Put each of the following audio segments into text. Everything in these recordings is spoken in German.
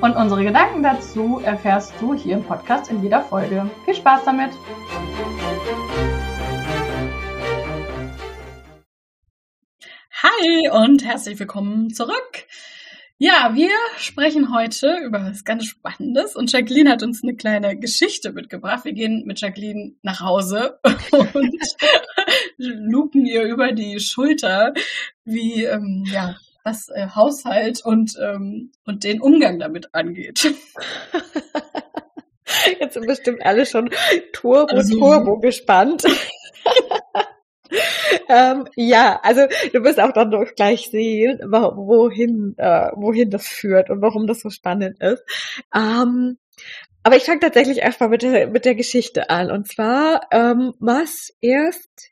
Und unsere Gedanken dazu erfährst du hier im Podcast in jeder Folge. Viel Spaß damit! Hi und herzlich willkommen zurück. Ja, wir sprechen heute über was ganz Spannendes und Jacqueline hat uns eine kleine Geschichte mitgebracht. Wir gehen mit Jacqueline nach Hause und lupen ihr über die Schulter, wie ähm, ja was äh, Haushalt und ähm, und den Umgang damit angeht. Jetzt sind bestimmt alle schon Turbo also, Turbo gespannt. ähm, ja, also du wirst auch dann noch gleich sehen, wohin, äh, wohin das führt und warum das so spannend ist. Ähm, aber ich fange tatsächlich erstmal mit der, mit der Geschichte an. Und zwar, ähm, was erst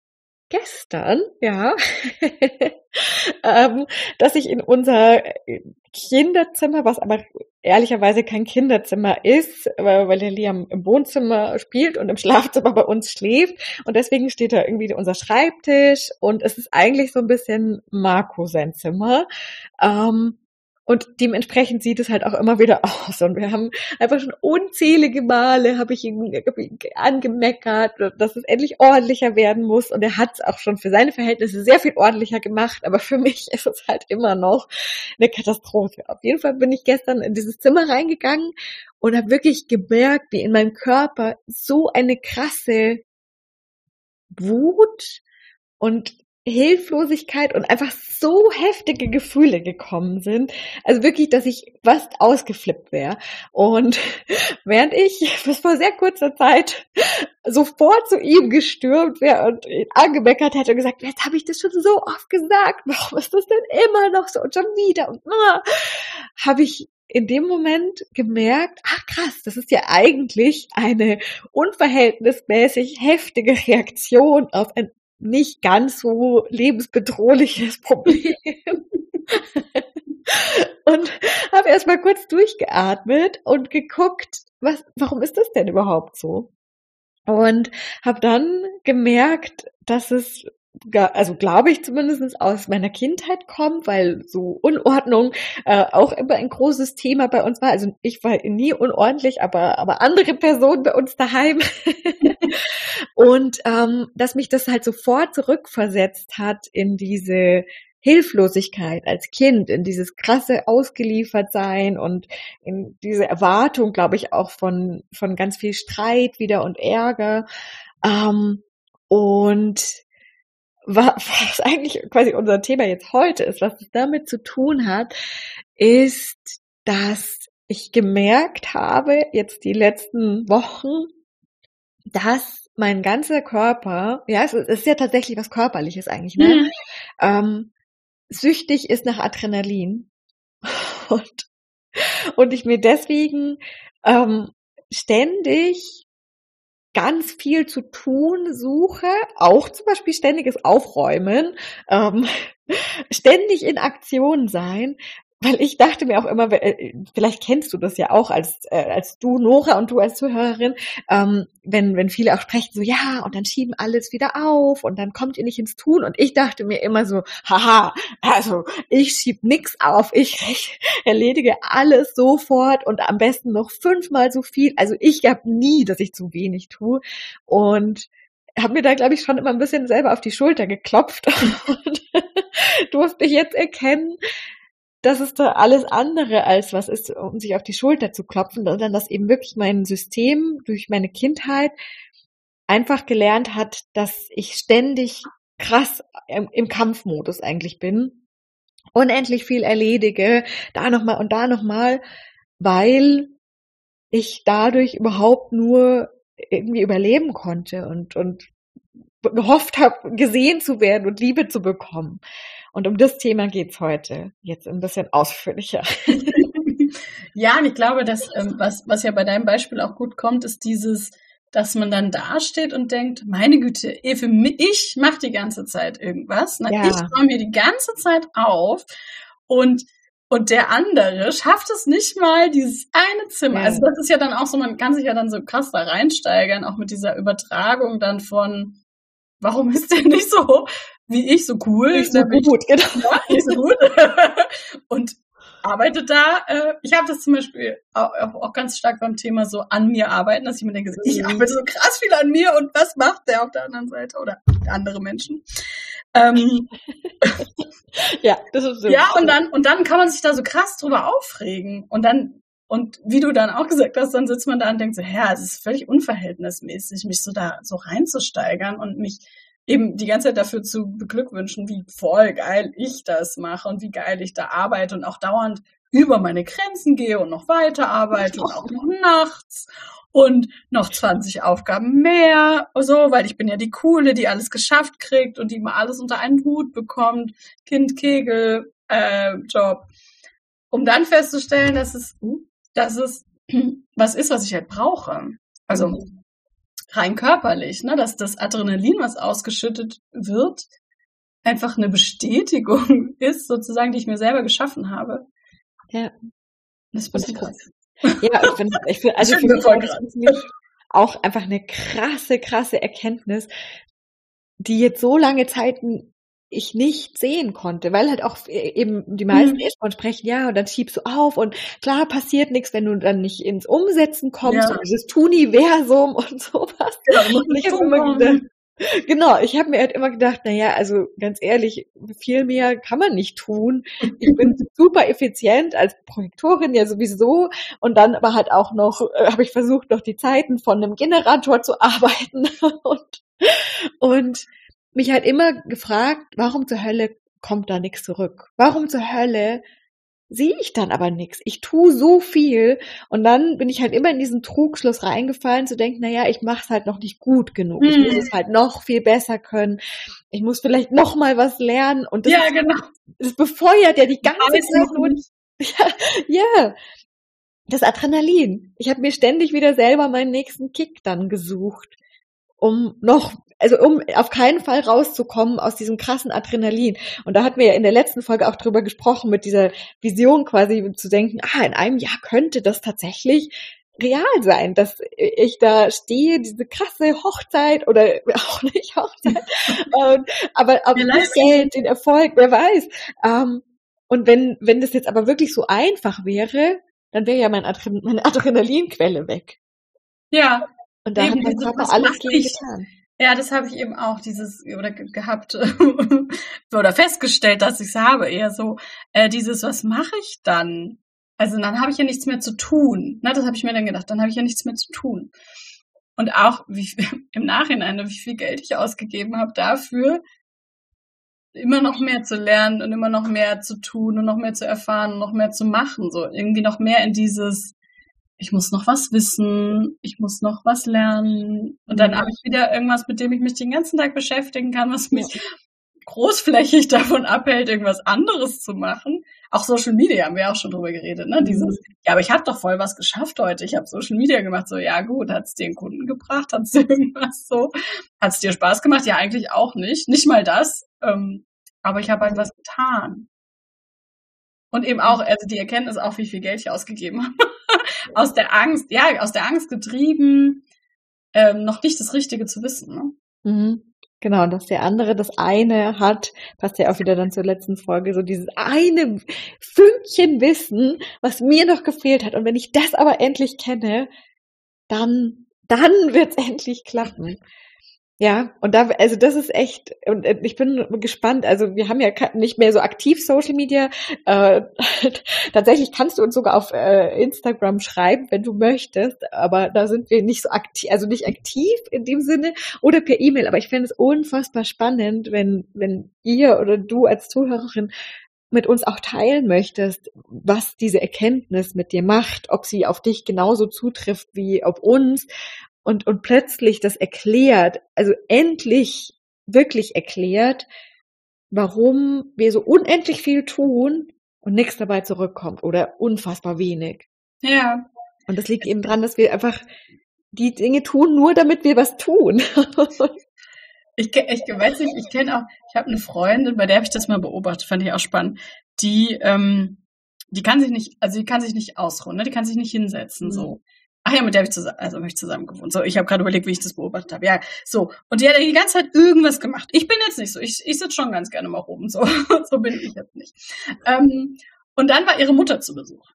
gestern, ja, ähm, dass ich in unser Kinderzimmer, was aber ehrlicherweise kein Kinderzimmer ist, weil der Liam im Wohnzimmer spielt und im Schlafzimmer bei uns schläft. Und deswegen steht da irgendwie unser Schreibtisch und es ist eigentlich so ein bisschen Marco sein Zimmer. Ähm, und dementsprechend sieht es halt auch immer wieder aus. Und wir haben einfach schon unzählige Male, habe ich ihn angemeckert, dass es endlich ordentlicher werden muss. Und er hat es auch schon für seine Verhältnisse sehr viel ordentlicher gemacht. Aber für mich ist es halt immer noch eine Katastrophe. Auf jeden Fall bin ich gestern in dieses Zimmer reingegangen und habe wirklich gemerkt, wie in meinem Körper so eine krasse Wut und Hilflosigkeit und einfach so heftige Gefühle gekommen sind. Also wirklich, dass ich fast ausgeflippt wäre. Und während ich bis vor sehr kurzer Zeit sofort zu ihm gestürmt wäre und ihn angemeckert hätte und gesagt, jetzt habe ich das schon so oft gesagt, warum ist das denn immer noch so und schon wieder und ah, habe ich in dem Moment gemerkt, ach krass, das ist ja eigentlich eine unverhältnismäßig heftige Reaktion auf ein nicht ganz so lebensbedrohliches Problem. und habe erstmal kurz durchgeatmet und geguckt, was, warum ist das denn überhaupt so? Und habe dann gemerkt, dass es also glaube ich zumindest aus meiner Kindheit kommt, weil so Unordnung äh, auch immer ein großes Thema bei uns war. Also ich war nie unordentlich, aber, aber andere Personen bei uns daheim. und ähm, dass mich das halt sofort zurückversetzt hat in diese Hilflosigkeit als Kind, in dieses krasse Ausgeliefertsein und in diese Erwartung, glaube ich, auch von, von ganz viel Streit wieder und Ärger. Ähm, und was eigentlich quasi unser Thema jetzt heute ist, was es damit zu tun hat, ist, dass ich gemerkt habe, jetzt die letzten Wochen, dass mein ganzer Körper, ja, es ist ja tatsächlich was Körperliches eigentlich, ne? Mhm. Ähm, süchtig ist nach Adrenalin. Und, und ich mir deswegen ähm, ständig ganz viel zu tun suche, auch zum Beispiel ständiges Aufräumen, ähm, ständig in Aktion sein, weil ich dachte mir auch immer, äh, vielleicht kennst du das ja auch als äh, als du Nora und du als Zuhörerin, ähm, wenn wenn viele auch sprechen so ja und dann schieben alles wieder auf und dann kommt ihr nicht ins Tun. Und ich dachte mir immer so, haha, also ich schieb nix auf, ich erledige alles sofort und am besten noch fünfmal so viel. Also ich habe nie, dass ich zu wenig tue und habe mir da, glaube ich, schon immer ein bisschen selber auf die Schulter geklopft. Und durfte ich jetzt erkennen, dass es da alles andere als was ist, um sich auf die Schulter zu klopfen, sondern dass eben wirklich mein System durch meine Kindheit einfach gelernt hat, dass ich ständig krass im, im Kampfmodus eigentlich bin, unendlich viel erledige, da nochmal und da nochmal, weil ich dadurch überhaupt nur irgendwie überleben konnte und, und gehofft habe, gesehen zu werden und Liebe zu bekommen. Und um das Thema geht's heute. Jetzt ein bisschen ausführlicher. ja, und ich glaube, dass ähm, was, was ja bei deinem Beispiel auch gut kommt, ist dieses dass man dann dasteht und denkt, meine Güte, Efe, ich mache die ganze Zeit irgendwas. Ne? Ja. Ich räume mir die ganze Zeit auf und und der andere schafft es nicht mal, dieses eine Zimmer. Ja. Also das ist ja dann auch so, man kann sich ja dann so krass da reinsteigern, auch mit dieser Übertragung dann von, warum ist der nicht so wie ich so cool? Nicht so gut, genau. ja, nicht so gut. und arbeitet da. Äh, ich habe das zum Beispiel auch, auch ganz stark beim Thema so an mir arbeiten, dass ich mir denke, ich Mhm. arbeite so krass viel an mir und was macht der auf der anderen Seite oder andere Menschen? Ähm, Ja, das ist so. ja, und dann, und dann kann man sich da so krass drüber aufregen. Und dann, und wie du dann auch gesagt hast, dann sitzt man da und denkt so, ja, es ist völlig unverhältnismäßig, mich so da so reinzusteigern und mich eben die ganze Zeit dafür zu beglückwünschen, wie voll geil ich das mache und wie geil ich da arbeite und auch dauernd über meine Grenzen gehe und noch weiter arbeite und auch noch nachts und noch 20 Aufgaben mehr, so, weil ich bin ja die Coole, die alles geschafft kriegt und die immer alles unter einen Hut bekommt, Kind, Kegel, äh, Job, um dann festzustellen, dass es, dass es was ist, was ich halt brauche. Also rein körperlich, ne, dass das Adrenalin, was ausgeschüttet wird, einfach eine Bestätigung ist, sozusagen, die ich mir selber geschaffen habe. Ja. Das ist krass. Ja, ich finde, ich find, also für mich auch einfach eine krasse, krasse Erkenntnis, die jetzt so lange Zeiten ich nicht sehen konnte, weil halt auch eben die meisten Mhm. erst von sprechen, ja, und dann schiebst du auf und klar passiert nichts, wenn du dann nicht ins Umsetzen kommst Ja. und dieses Tuniversum und sowas. Genau, ich habe immer gedacht, genau, ich habe mir halt immer gedacht, na ja, also ganz ehrlich, viel mehr kann man nicht tun. Ich bin super effizient als Projektorin ja sowieso und dann aber halt auch noch äh, habe ich versucht, noch die Zeiten von einem Generator zu arbeiten und und mich halt immer gefragt, warum zur Hölle kommt da nichts zurück? Warum zur Hölle sehe ich dann aber nichts. Ich tue so viel und dann bin ich halt immer in diesen Trugschluss reingefallen, zu denken, na ja, ich mache es halt noch nicht gut genug. Ich Hm. muss es halt noch viel besser können. Ich muss vielleicht noch mal was lernen und das, Ja, genau. das befeuert ja die ganze Zeit ja, ja, das Adrenalin. Ich habe mir ständig wieder selber meinen nächsten Kick dann gesucht, um noch, also um auf keinen Fall rauszukommen aus diesem krassen Adrenalin. Und da hatten wir ja in der letzten Folge auch drüber gesprochen, mit dieser Vision quasi zu denken, ah, in einem Jahr könnte das tatsächlich real sein, dass ich da stehe, diese krasse Hochzeit oder auch nicht Hochzeit, ähm, aber, aber das Geld, den Erfolg, wer weiß. Ähm, und wenn, wenn das jetzt aber wirklich so einfach wäre, dann wäre ja mein Adren meine Adrenalinquelle weg. Ja, Und da Eben, hat mein Körper alles gegen getan. ja, das habe ich eben auch dieses oder ge- gehabt oder festgestellt, dass ich es habe. Eher so äh, dieses, was mache ich dann? Also dann habe ich ja nichts mehr zu tun. Na, das habe ich mir dann gedacht. Dann habe ich ja nichts mehr zu tun. Und auch wie, im Nachhinein, wie viel Geld ich ausgegeben habe dafür, immer noch mehr zu lernen und immer noch mehr zu tun und noch mehr zu erfahren und noch mehr zu machen. So irgendwie noch mehr in dieses, ich muss noch was wissen, ich muss noch was lernen. Und dann Mhm. habe ich wieder irgendwas, mit dem ich mich den ganzen Tag beschäftigen kann, was mich großflächig davon abhält, irgendwas anderes zu machen. Auch Social Media haben wir auch schon drüber geredet, ne? Dieses, ja, aber ich habe doch voll was geschafft heute. Ich habe Social Media gemacht. So, ja gut, hat's dir einen Kunden gebracht? Hat's dir irgendwas so? Hat's dir Spaß gemacht? Ja, eigentlich auch nicht. Nicht mal das. Ähm, aber ich habe halt was getan. Und eben auch, also die Erkenntnis auch, wie viel Geld ich ausgegeben habe. aus der Angst, ja, aus der Angst getrieben, ähm, noch nicht das Richtige zu wissen. Ne? Mhm. Genau, und dass der andere das eine hat, passt ja auch wieder dann zur letzten Folge, so dieses eine Fünkchen Wissen, was mir noch gefehlt hat. Und wenn ich das aber endlich kenne, dann, dann wird's endlich klappen. Ja, und da, also das ist echt, und äh, ich bin gespannt, also wir haben ja nicht mehr so aktiv Social Media, äh, tatsächlich kannst du uns sogar auf äh, Instagram schreiben, wenn du möchtest, aber da sind wir nicht so aktiv, also nicht aktiv in dem Sinne, oder per E-Mail, aber ich fände es unfassbar spannend, wenn, wenn ihr oder du als Zuhörerin mit uns auch teilen möchtest, was diese Erkenntnis mit dir macht, ob sie auf dich genauso zutrifft wie auf uns und, und plötzlich das erklärt, also endlich wirklich erklärt, warum wir so unendlich viel tun und nichts dabei zurückkommt oder unfassbar wenig. Ja, Und das liegt eben dran, dass wir einfach die Dinge tun, nur damit wir was tun. ich, ich weiß nicht, ich kenne auch, ich habe eine Freundin, bei der habe ich das mal beobachtet, fand ich auch spannend. Die, ähm, die kann sich nicht, also die kann sich nicht ausruhen, ne? die kann sich nicht hinsetzen, mhm. so. Ach ja, mit der habe ich zusammen, also habe ich zusammen gewohnt. So, ich habe gerade überlegt, wie ich das beobachtet habe. Ja, so. Und die hat die ganze Zeit irgendwas gemacht. Ich bin jetzt nicht so. Ich, ich sitze schon ganz gerne mal oben. So, so bin ich jetzt nicht. Ähm, und dann war ihre Mutter zu Besuch.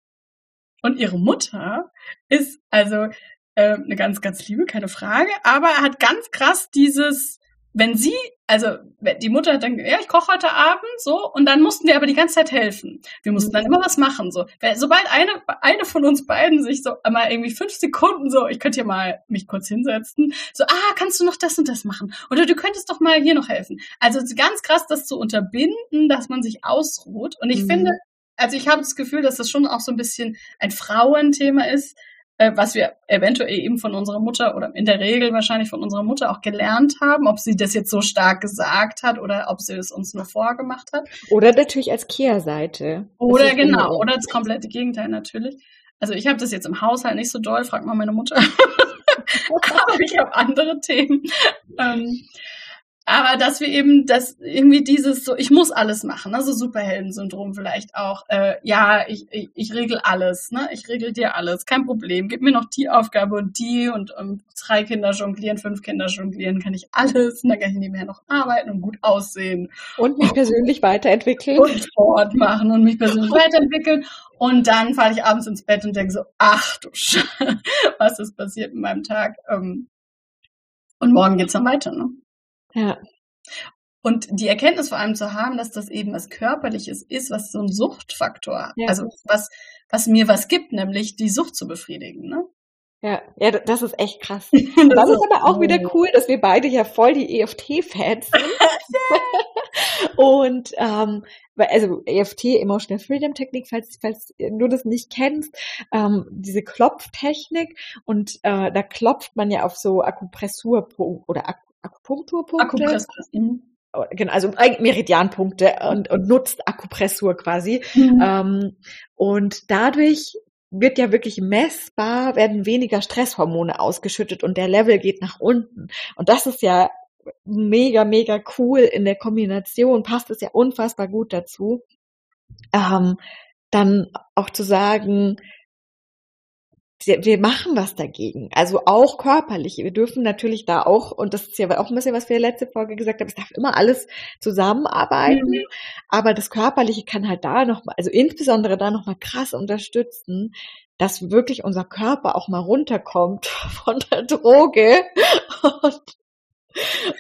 Und ihre Mutter ist also äh, eine ganz, ganz liebe, keine Frage, aber hat ganz krass dieses wenn sie, also die Mutter hat dann, ja, ich koche heute Abend so, und dann mussten wir aber die ganze Zeit helfen. Wir mussten dann immer was machen so. Sobald eine eine von uns beiden sich so mal irgendwie fünf Sekunden so, ich könnte hier mal mich kurz hinsetzen, so, ah, kannst du noch das und das machen? Oder du könntest doch mal hier noch helfen. Also ganz krass, das zu unterbinden, dass man sich ausruht. Und ich mhm. finde, also ich habe das Gefühl, dass das schon auch so ein bisschen ein Frauenthema ist, äh, was wir eventuell eben von unserer Mutter oder in der Regel wahrscheinlich von unserer Mutter auch gelernt haben, ob sie das jetzt so stark gesagt hat oder ob sie es uns nur vorgemacht hat. Oder natürlich als Kehrseite. Oder genau, oder das komplette Gegenteil natürlich. Also ich habe das jetzt im Haushalt nicht so doll, frag mal meine Mutter. Aber ich habe andere Themen. Ähm, aber dass wir eben das irgendwie dieses so, ich muss alles machen, also Superhelden-Syndrom vielleicht auch. Äh, ja, ich, ich, ich regel alles, ne? Ich regel dir alles, kein Problem. Gib mir noch die Aufgabe und die und um, drei Kinder jonglieren, fünf Kinder jonglieren, kann ich alles. Und dann kann ich nebenher noch arbeiten und gut aussehen. Und mich persönlich weiterentwickeln. Und Sport machen und mich persönlich weiterentwickeln. Und dann falle ich abends ins Bett und denke so, ach du Scheiße, was ist passiert in meinem Tag? Ähm, und morgen geht's dann weiter, ne? Ja. Und die Erkenntnis vor allem zu haben, dass das eben was Körperliches ist, was so ein Suchtfaktor, ja. also was, was mir was gibt, nämlich die Sucht zu befriedigen, ne? Ja, ja, das ist echt krass. das, das ist aber auch wieder cool, dass wir beide ja voll die EFT-Fans sind. Und ähm, also EFT, Emotional Freedom Technik, falls, falls du das nicht kennst, ähm, diese Klopftechnik und äh, da klopft man ja auf so Akupressurpunkte oder Ak Akupunkturpunkte. Mhm. Genau, also Meridianpunkte und, und nutzt Akupressur quasi. Mhm. Ähm, und dadurch wird ja wirklich messbar, werden weniger Stresshormone ausgeschüttet und der Level geht nach unten. Und das ist ja mega, mega cool in der Kombination, passt es ja unfassbar gut dazu. Ähm, dann auch zu sagen, wir machen was dagegen. Also auch körperlich. Wir dürfen natürlich da auch, und das ist ja auch ein bisschen, was wir letzte Folge gesagt haben, es darf immer alles zusammenarbeiten. Mhm. Aber das Körperliche kann halt da nochmal, also insbesondere da nochmal krass unterstützen, dass wirklich unser Körper auch mal runterkommt von der Droge und,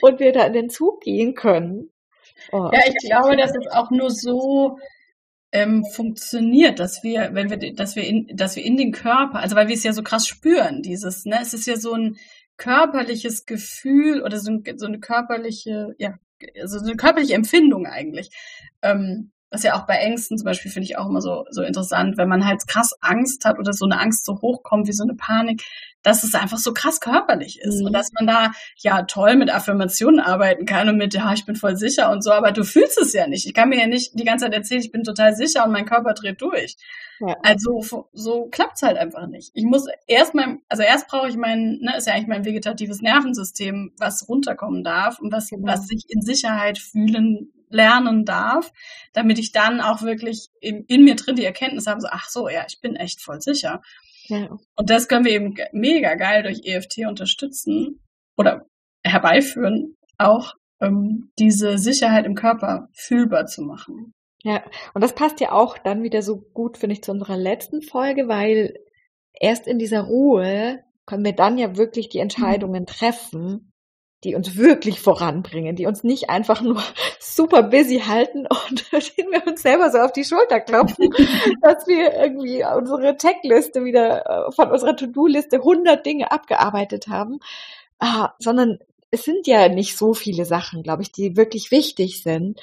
und wir da in den Zug gehen können. Oh, ja, ich glaube, dass es auch nur so ähm, funktioniert, dass wir, wenn wir, dass wir in, dass wir in den Körper, also weil wir es ja so krass spüren, dieses, ne, es ist ja so ein körperliches Gefühl oder so, ein, so eine körperliche, ja, also so eine körperliche Empfindung eigentlich. Ähm, was ja auch bei Ängsten zum Beispiel finde ich auch immer so, so interessant, wenn man halt krass Angst hat oder so eine Angst so hochkommt wie so eine Panik, dass es einfach so krass körperlich ist mhm. und dass man da ja toll mit Affirmationen arbeiten kann und mit, ja, ich bin voll sicher und so, aber du fühlst es ja nicht. Ich kann mir ja nicht die ganze Zeit erzählen, ich bin total sicher und mein Körper dreht durch. Ja. Also so klappt's halt einfach nicht. Ich muss erst mal, also erst brauche ich mein, ne, ist ja eigentlich mein vegetatives Nervensystem, was runterkommen darf und was, genau. was sich in Sicherheit fühlen lernen darf, damit ich dann auch wirklich in, in mir drin die Erkenntnis habe, so, ach so, ja, ich bin echt voll sicher. Ja. Und das können wir eben mega geil durch EFT unterstützen oder herbeiführen, auch ähm, diese Sicherheit im Körper fühlbar zu machen. Ja, und das passt ja auch dann wieder so gut, finde ich, zu unserer letzten Folge, weil erst in dieser Ruhe können wir dann ja wirklich die mhm. Entscheidungen treffen, die uns wirklich voranbringen, die uns nicht einfach nur super busy halten und denen wir uns selber so auf die Schulter klopfen, dass wir irgendwie unsere Checkliste wieder äh, von unserer To-Do-Liste 100 Dinge abgearbeitet haben, ah, sondern es sind ja nicht so viele Sachen, glaube ich, die wirklich wichtig sind.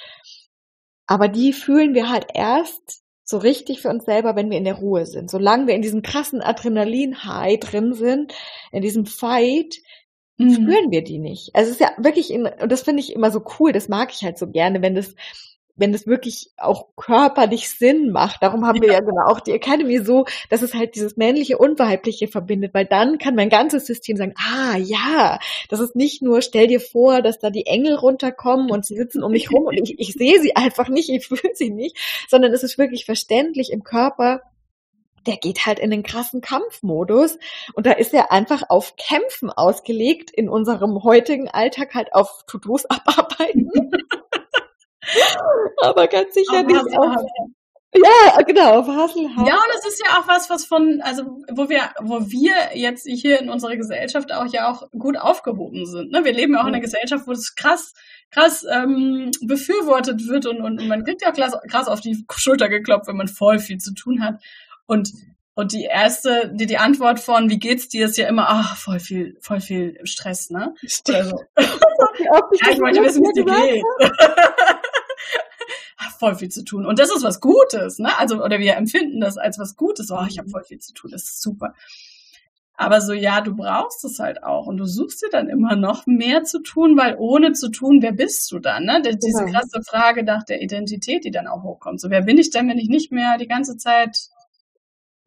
Aber die fühlen wir halt erst so richtig für uns selber, wenn wir in der Ruhe sind. Solange wir in diesem krassen Adrenalin-High drin sind, in diesem Fight, mhm. spüren wir die nicht. Also es ist ja wirklich, in, und das finde ich immer so cool, das mag ich halt so gerne, wenn das wenn es wirklich auch körperlich Sinn macht. Darum haben ja. wir ja genau auch die Academy so, dass es halt dieses männliche und weibliche verbindet, weil dann kann mein ganzes System sagen, ah ja, das ist nicht nur, stell dir vor, dass da die Engel runterkommen und sie sitzen um mich rum und ich, ich sehe sie einfach nicht, ich fühle sie nicht, sondern es ist wirklich verständlich im Körper, der geht halt in den krassen Kampfmodus und da ist er einfach auf Kämpfen ausgelegt, in unserem heutigen Alltag halt auf To-Dos abarbeiten. Aber ganz sicher nicht auf, ja, genau, auf Hasselhaft. Ja, und es ist ja auch was, was von, also wo wir, wo wir jetzt hier in unserer Gesellschaft auch ja auch gut aufgehoben sind. Ne? Wir leben ja auch in einer Gesellschaft, wo es krass, krass ähm, befürwortet wird und, und, man kriegt ja krass, krass auf die Schulter geklopft, wenn man voll viel zu tun hat. Und und die erste, die, die Antwort von, wie geht's dir, ist ja immer, ach, voll viel, voll viel Stress, ne? Also, ja, ich wollte wissen, wie es dir geht. voll viel zu tun. Und das ist was Gutes, ne? Also, oder wir empfinden das als was Gutes. Oh, ich habe voll viel zu tun, das ist super. Aber so, ja, du brauchst es halt auch. Und du suchst dir dann immer noch mehr zu tun, weil ohne zu tun, wer bist du dann? Ne? Diese krasse Frage nach der Identität, die dann auch hochkommt. So, wer bin ich denn, wenn ich nicht mehr die ganze Zeit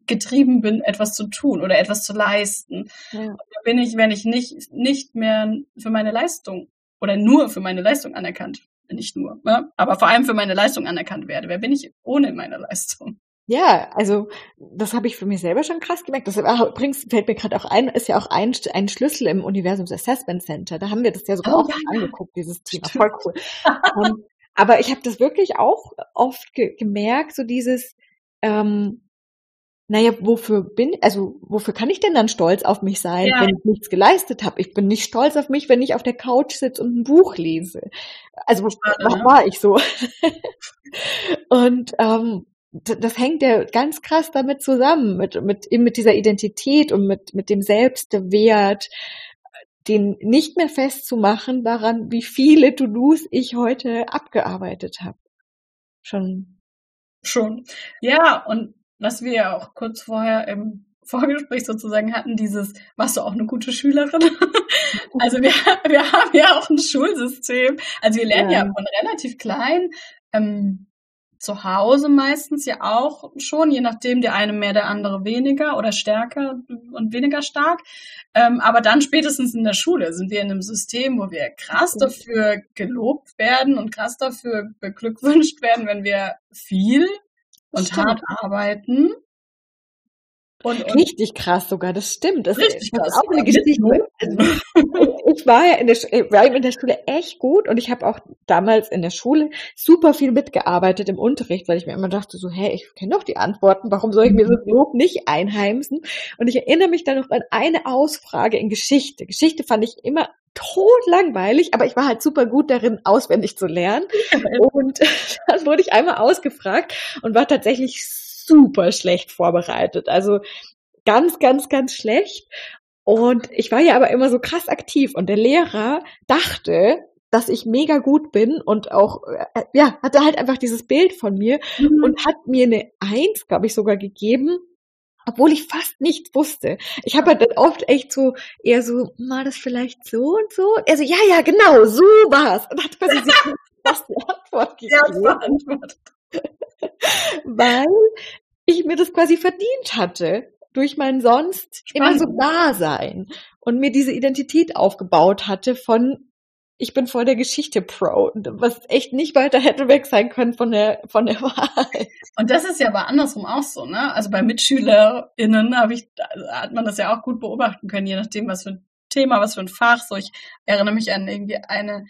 getrieben bin, etwas zu tun oder etwas zu leisten. Ja. bin ich, wenn ich nicht, nicht mehr für meine Leistung oder nur für meine Leistung anerkannt, nicht nur, ne? aber vor allem für meine Leistung anerkannt werde. Wer bin ich ohne meine Leistung? Ja, also das habe ich für mich selber schon krass gemerkt. Das übrigens fällt mir gerade auch ein, ist ja auch ein, ein Schlüssel im Universums Assessment Center. Da haben wir das ja sogar oh, auch ja, angeguckt, dieses Thema. Stimmt. Voll cool. um, ähm, aber ich habe das wirklich auch oft ge gemerkt, so dieses, ähm, naja, wofür bin, also wofür kann ich denn dann stolz auf mich sein, ja. wenn ich nichts geleistet habe? Ich bin nicht stolz auf mich, wenn ich auf der Couch sitze und ein Buch lese. Also was war ich so? und ähm, das hängt ja ganz krass damit zusammen, mit, mit, eben mit dieser Identität und mit, mit dem Selbstwert, den nicht mehr festzumachen daran, wie viele To-Dos ich heute abgearbeitet habe. Schon. Schon. Ja, und was wir ja auch kurz vorher im Vorgespräch sozusagen hatten, dieses, warst du auch eine gute Schülerin? also wir, wir haben ja auch ein Schulsystem. Also wir lernen ja, ja von relativ klein, ähm, zu Hause meistens ja auch schon, je nachdem, der eine mehr, der andere weniger oder stärker und weniger stark. Ähm, aber dann spätestens in der Schule sind wir in einem System, wo wir krass dafür gelobt werden und krass dafür beglückwünscht werden, wenn wir viel und stimmt. hart arbeiten. Und, und richtig krass sogar, das stimmt. Das richtig krass. auch eine Geschichte. ich war ja in der, war in der Schule echt gut und ich habe auch damals in der Schule super viel mitgearbeitet im Unterricht, weil ich mir immer dachte so, hey, ich kenne doch die Antworten, warum soll ich mir so Lob nicht einheimsen? Und ich erinnere mich dann noch an eine Ausfrage in Geschichte. Geschichte fand ich immer totlangweilig, aber ich war halt super gut darin, auswendig zu lernen. Und dann wurde ich einmal ausgefragt und war tatsächlich super schlecht vorbereitet. Also ganz, ganz, ganz schlecht. Und ich war ja aber immer so krass aktiv und der Lehrer dachte, dass ich mega gut bin und auch, äh, ja, hatte halt einfach dieses Bild von mir mhm. und hat mir eine Eins, glaube ich, sogar gegeben, obwohl ich fast nichts wusste. Ich habe halt dann oft echt so eher so, war das vielleicht so und so? Er so, ja, ja, genau, so war's. Und hat quasi sich fast die Antwort gegeben. Ja. Weil ich mir das quasi verdient hatte durch mein sonst Spannend. immer so Dasein und mir diese Identität aufgebaut hatte von ich bin vor der Geschichte Pro, was echt nicht weiter hätte weg sein können von der, von der Wahrheit. Und das ist ja aber andersrum auch so, ne? Also bei MitschülerInnen habe ich, hat man das ja auch gut beobachten können, je nachdem, was für ein Thema, was für ein Fach. So, ich erinnere mich an irgendwie eine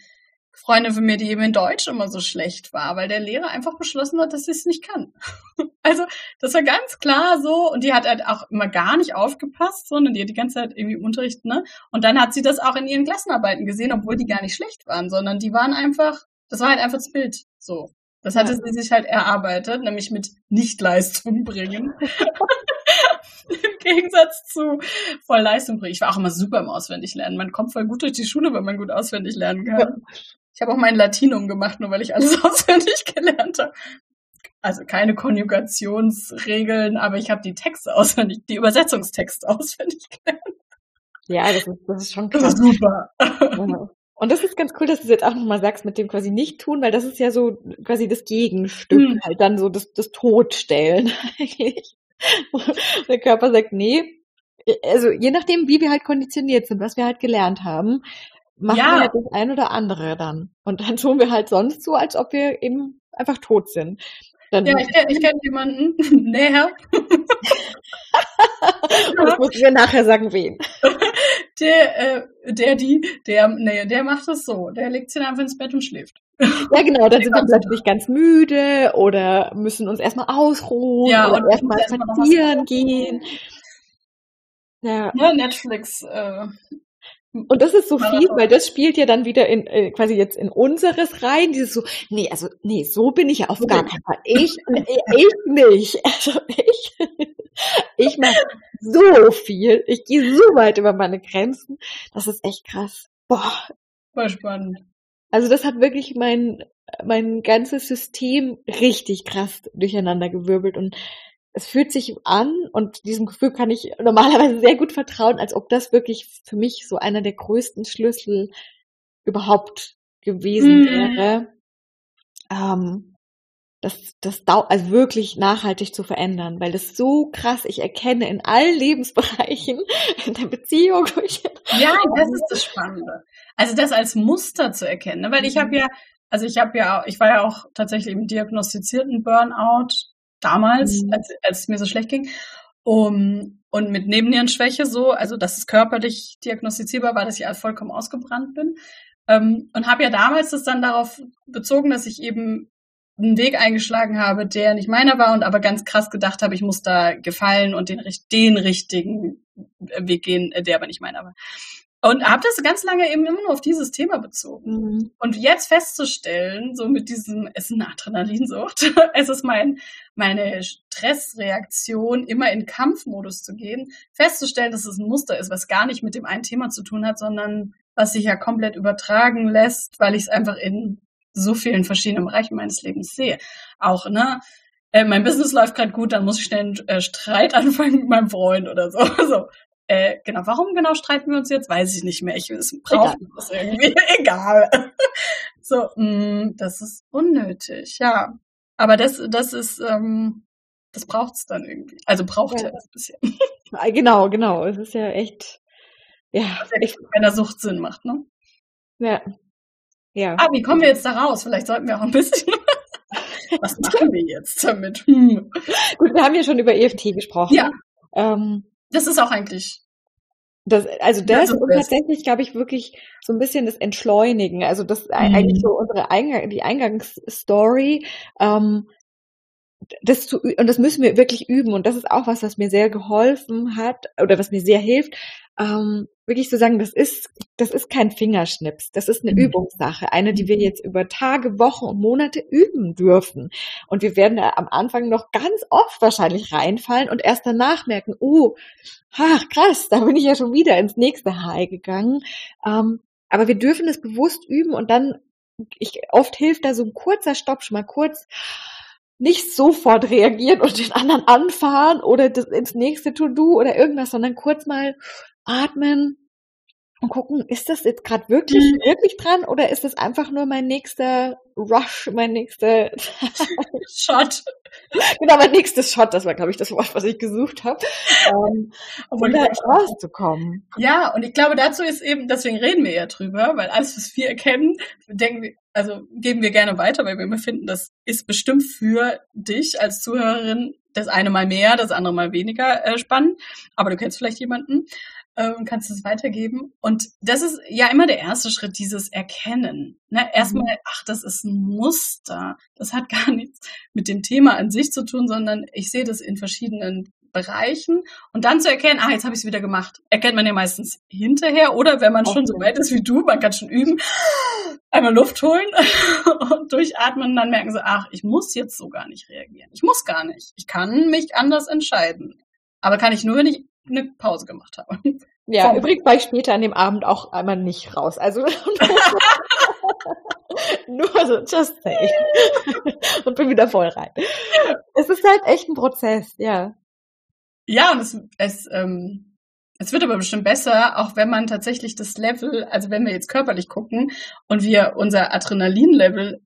Freundin von mir, die eben in Deutsch immer so schlecht war, weil der Lehrer einfach beschlossen hat, dass sie es nicht kann. Also, das war ganz klar so. Und die hat halt auch immer gar nicht aufgepasst, sondern die hat die ganze Zeit irgendwie im Unterricht, ne? Und dann hat sie das auch in ihren Klassenarbeiten gesehen, obwohl die gar nicht schlecht waren, sondern die waren einfach, das war halt einfach das Bild. So. Das hatte ja. sie sich halt erarbeitet, nämlich mit Nichtleistung bringen. Im Gegensatz zu voll Leistung bringen. Ich war auch immer super im Auswendiglernen. Man kommt voll gut durch die Schule, wenn man gut auswendig lernen kann. Ich habe auch mein Latinum gemacht, nur weil ich alles auswendig gelernt habe. Also keine Konjugationsregeln, aber ich habe die Texte auswendig, die Übersetzungstexte auswendig gelernt. Ja, das ist, das ist schon krass. Das ist super. Und das ist ganz cool, dass du es jetzt auch nochmal sagst mit dem quasi nicht tun, weil das ist ja so quasi das Gegenstück, Hm. halt dann so das, das Todstellen eigentlich. Der Körper sagt, nee, also je nachdem, wie wir halt konditioniert sind, was wir halt gelernt haben, machen Ja. wir halt das ein oder andere dann. Und dann tun wir halt sonst so, als ob wir eben einfach tot sind. Dann Ja, ich, ich kenne jemanden näher, das müssen wir nachher sagen, wen. der, äh, der, die, der, nee, der macht es so. Der legt sich dann einfach ins Bett und schläft. Ja, genau, dann sind wir plötzlich ganz müde oder müssen uns erstmal ausruhen Ja, oder und erstmal spazieren gehen. Ja, Ne, Netflix, äh, und das ist so fies, weil das spielt ja dann wieder in äh, quasi jetzt in unseres rein, dieses so, nee, also nee, so bin ich ja auf gar keinen Fall. Ich, ich nicht. Also ich, ich mache so viel, ich gehe so weit über meine Grenzen. Das ist echt krass. Boah, voll spannend. Also das hat wirklich mein, mein ganzes System richtig krass durcheinander gewirbelt und es fühlt sich an und diesem Gefühl kann ich normalerweise sehr gut vertrauen, als ob das wirklich für mich so einer der größten Schlüssel überhaupt gewesen Mhm. wäre, ähm, das, das dau also wirklich nachhaltig zu verändern, weil das so krass ich erkenne in allen Lebensbereichen, in der Beziehung, Ja, das ist das Spannende. Also das als Muster zu erkennen, ne? weil ich habe ja, also ich habe ja, ich war ja auch tatsächlich im diagnostizierten Burnout damals, Mhm. als, als es mir so schlecht ging. Um, und mit Nebennierenschwäche so, also dass es körperlich diagnostizierbar war, dass ich vollkommen ausgebrannt bin. Ähm, und habe ja damals das dann darauf bezogen, dass ich eben einen Weg eingeschlagen habe, der nicht meiner war und aber ganz krass gedacht habe, ich muss da gefallen und den, den richtigen Weg gehen, äh, der aber nicht meiner war. Und habe das ganz lange eben immer nur auf dieses Thema bezogen. Mhm. Und jetzt festzustellen, so mit diesem, es ist eine Adrenalinsucht, es ist mein, meine Stressreaktion, immer in Kampfmodus zu gehen, festzustellen, dass es ein Muster ist, was gar nicht mit dem einen Thema zu tun hat, sondern was sich ja komplett übertragen lässt, weil ich es einfach in so vielen verschiedenen Bereichen meines Lebens sehe. Auch, ne, äh, mein Business läuft gerade gut, dann muss ich schnell einen äh, Streit anfangen mit meinem Freund oder so. so. Äh, genau, warum genau streiten wir uns jetzt? Weiß ich nicht mehr. Ich es brauche das irgendwie. Egal. so, mh, das ist unnötig, ja. Aber das, das ist, ähm, das braucht's dann irgendwie. Also braucht Ja. ja das bisschen. Ah, Genau, genau. Es ist ja echt, ja, ich, Wenn der Sucht Sinn macht, ne? ja, ja. Ah, wie kommen wir jetzt da raus? Vielleicht sollten wir auch ein bisschen. Was machen wir jetzt damit? Hm. Gut, wir haben ja schon über EFT gesprochen. Ja. Ähm, Das ist auch eigentlich. Das, also Ja, das so und ist. tatsächlich, glaube ich, wirklich so ein bisschen das Entschleunigen. Also das Mhm. eigentlich so unsere Eingang, die Eingangsstory. Ähm, das zu, und das müssen wir wirklich üben. Und das ist auch was, was mir sehr geholfen hat oder was mir sehr hilft. Ähm, wirklich zu sagen, das ist, das ist kein Fingerschnips. Das ist eine Mhm. Übungssache. Eine, die wir jetzt über Tage, Wochen und Monate üben dürfen. Und wir werden da am Anfang noch ganz oft wahrscheinlich reinfallen und erst danach merken, oh, ach krass, da bin ich ja schon wieder ins nächste High gegangen. Ähm, aber wir dürfen es bewusst üben und dann, ich, oft hilft da so ein kurzer Stopp, schon mal kurz nicht sofort reagieren und den anderen anfahren oder das ins nächste To-Do oder irgendwas, sondern kurz mal atmen und gucken, ist das jetzt gerade wirklich, Mhm. wirklich dran oder ist das einfach nur mein nächster Rush, mein nächster, Shot. genau, mein nächstes Shot, das war, glaube ich, das Wort, was ich gesucht habe, ähm, um Obwohl da rauszukommen. Ja, und ich glaube, dazu ist eben, deswegen reden wir ja drüber, weil alles, was wir erkennen, denken wir, also geben wir gerne weiter, weil wir immer finden, das ist bestimmt für dich als Zuhörerin das eine mal mehr, das andere mal weniger äh, spannend. Aber du kennst vielleicht jemanden und kannst es weitergeben. Und das ist ja immer der erste Schritt, dieses Erkennen. Ne? Erstmal, ach, das ist ein Muster. Das hat gar nichts mit dem Thema an sich zu tun, sondern ich sehe das in verschiedenen Bereichen und dann zu erkennen, ah, jetzt habe ich es wieder gemacht. Erkennt man ja meistens hinterher oder wenn man schon so weit ist wie du, man kann schon üben, einmal Luft holen und durchatmen und dann merken sie, ach, ich muss jetzt so gar nicht reagieren. Ich muss gar nicht. Ich kann mich anders entscheiden. Aber kann ich nur, wenn ich eine Pause gemacht habe. Ja, Vom- übrigens war ich später an dem Abend auch einmal nicht raus. Also nur so, just saying. Und bin wieder voll rein. Es ist halt echt ein Prozess, ja. Ja, und es, es ähm, Es wird aber bestimmt besser, auch wenn man tatsächlich das Level, also wenn wir jetzt körperlich gucken und wir unser Adrenalin-Level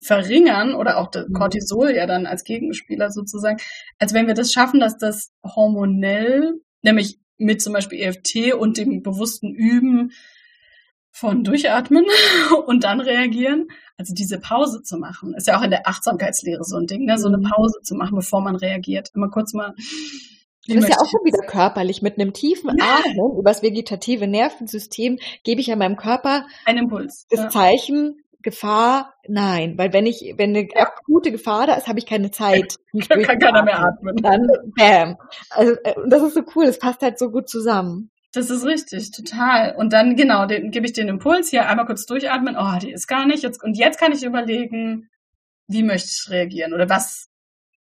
verringern oder auch das mhm. Cortisol ja dann als Gegenspieler sozusagen, als wenn wir das schaffen, dass das hormonell, nämlich mit zum Beispiel EFT und dem bewussten Üben von Durchatmen und dann reagieren, also diese Pause zu machen, ist ja auch in der Achtsamkeitslehre so ein Ding, ne? so eine mhm. Pause zu machen, bevor man reagiert. Immer kurz mal das ist ja auch schon wieder körperlich. Mit einem tiefen ja. Atmen übers vegetative Nervensystem gebe ich ja meinem Körper ein Impuls. Das ja. Zeichen, Gefahr, nein. Weil wenn ich, wenn eine ja. akute Gefahr da ist, habe ich keine Zeit. Nicht kann, kann keiner mehr atmen. Dann bam. Also äh, das ist so cool, das passt halt so gut zusammen. Das ist richtig, total. Und dann, genau, den, gebe ich den Impuls, hier einmal kurz durchatmen, oh, die ist gar nicht. Jetzt, und jetzt kann ich überlegen, wie möchte ich reagieren oder was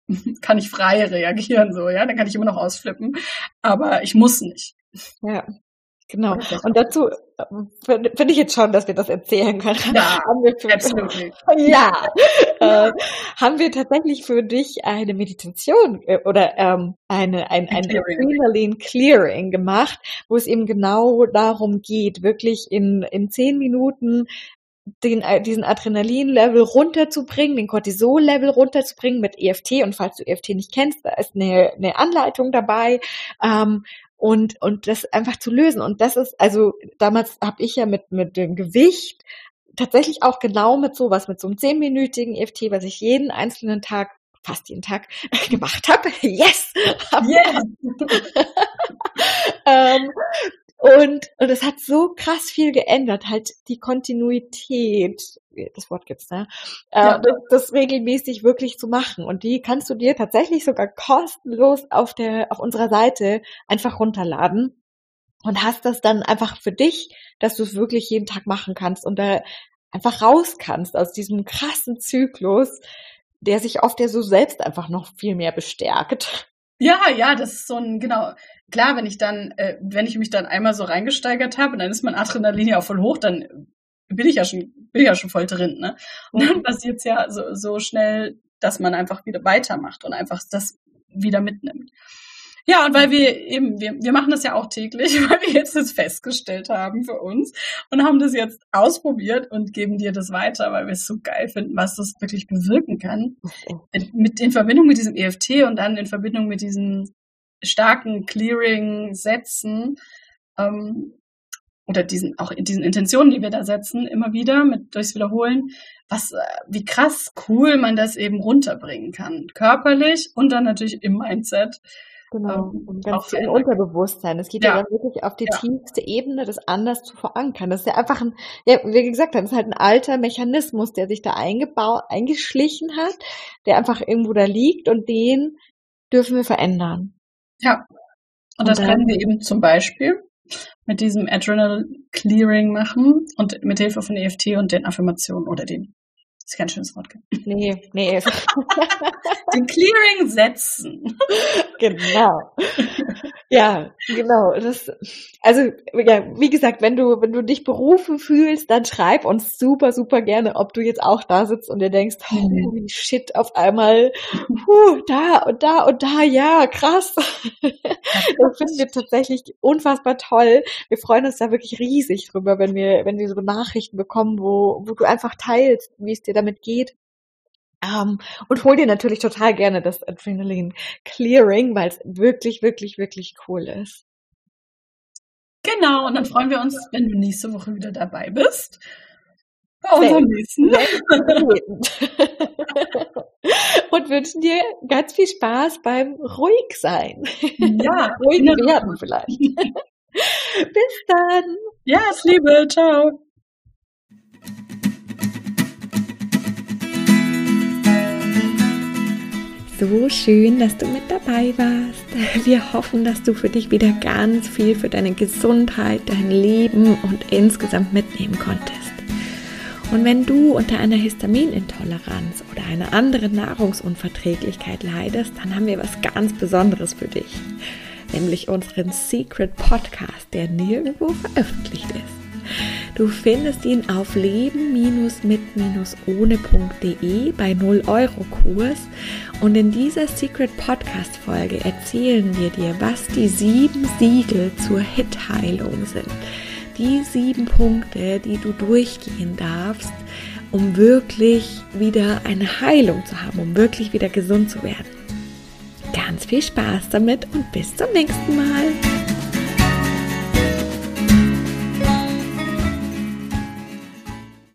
kann ich frei reagieren, so, ja, dann kann ich immer noch ausflippen, aber ich muss nicht. Ja. Genau. Und dazu äh, finde find ich jetzt schon, dass wir das erzählen können. Ja, haben wir für, absolut. Ja, äh, haben wir tatsächlich für dich eine Meditation äh, oder ähm, eine ein, ein Adrenaline Clearing gemacht, wo es eben genau darum geht, wirklich in in zehn Minuten den, äh, diesen Adrenalin-Level runterzubringen, den Cortisol-Level runterzubringen mit EFT. Und falls du EFT nicht kennst, da ist eine, eine Anleitung dabei. Ähm, und, und das einfach zu lösen. Und das ist, also damals habe ich ja mit, mit dem Gewicht tatsächlich auch genau mit sowas, mit so einem zehnminütigen EFT, was ich jeden einzelnen Tag, fast jeden Tag gemacht habe. Yes! yes. ähm, und, und es hat so krass viel geändert, halt die Kontinuität, das Wort gibt's, ne? Äh, ja. das, das regelmäßig wirklich zu machen. Und die kannst du dir tatsächlich sogar kostenlos auf der, auf unserer Seite einfach runterladen und hast das dann einfach für dich, dass du es wirklich jeden Tag machen kannst und da einfach raus kannst aus diesem krassen Zyklus, der sich oft ja so selbst einfach noch viel mehr bestärkt. Ja, ja, das ist so ein, genau, klar, wenn ich dann, äh, wenn ich mich dann einmal so reingesteigert habe und dann ist mein Adrenalin ja auch voll hoch, dann bin ich ja schon, bin ich ja schon voll drin, ne? Und dann mhm. passiert es ja so, so schnell, dass man einfach wieder weitermacht und einfach das wieder mitnimmt. Ja, und weil wir eben, wir, wir machen das ja auch täglich, weil wir jetzt das festgestellt haben für uns und haben das jetzt ausprobiert und geben dir das weiter, weil wir es so geil finden, was das wirklich bewirken kann. Mit, in Verbindung mit diesem EFT und dann in Verbindung mit diesen starken Clearing-Sätzen, ähm, oder diesen, auch in diesen Intentionen, die wir da setzen, immer wieder mit durchs Wiederholen, was, äh, wie krass cool man das eben runterbringen kann. Körperlich und dann natürlich im Mindset. Genau, ähm, und ganz im Unterbewusstsein. Es geht ja. ja, dann wirklich auf die ja. tiefste Ebene, das anders zu verankern. Das ist ja einfach ein, ja, wie gesagt, das ist halt ein alter Mechanismus, der sich da eingebaut, eingeschlichen hat, der einfach irgendwo da liegt und den dürfen wir verändern. Ja. Und, und das können wir eben zum Beispiel mit diesem Adrenal Clearing machen und mit Hilfe von EFT und den Affirmationen oder den ist kein schönes Wort. Nee, nee. Den Clearing setzen. Genau. Ja, genau. Das, also, ja, wie gesagt, wenn du, wenn du dich berufen fühlst, dann schreib uns super, super gerne, ob du jetzt auch da sitzt und dir denkst, holy shit, auf einmal, puh, da und da und da, ja, krass. Das finden wir tatsächlich unfassbar toll. Wir freuen uns da wirklich riesig drüber, wenn wir, wenn wir so Nachrichten bekommen, wo, wo du einfach teilst, wie es dir damit geht. Um, ähm, und hol dir natürlich total gerne das Adrenaline Clearing, weil es wirklich, wirklich, wirklich cool ist. Genau, und dann freuen wir uns, wenn du nächste Woche wieder dabei bist. Bei unserem nächsten. und wünschen dir ganz viel Spaß beim ruhig sein. Ja, ruhig genau. werden vielleicht. Bis dann. Ja, es Liebe. Ciao. So schön, dass du mit dabei warst. Wir hoffen, dass du für dich wieder ganz viel für deine Gesundheit, dein Leben und insgesamt mitnehmen konntest. Und wenn du unter einer Histaminintoleranz oder einer anderen Nahrungsunverträglichkeit leidest, dann haben wir was ganz Besonderes für dich, nämlich unseren Secret Podcast, der nirgendwo veröffentlicht ist. Du findest ihn auf leben-mit-ohne.de bei 0 Euro Kurs. Und in dieser Secret Podcast Folge erzählen wir dir, was die sieben Siegel zur Hitheilung sind. Die sieben Punkte, die du durchgehen darfst, um wirklich wieder eine Heilung zu haben, um wirklich wieder gesund zu werden. Ganz viel Spaß damit und bis zum nächsten Mal.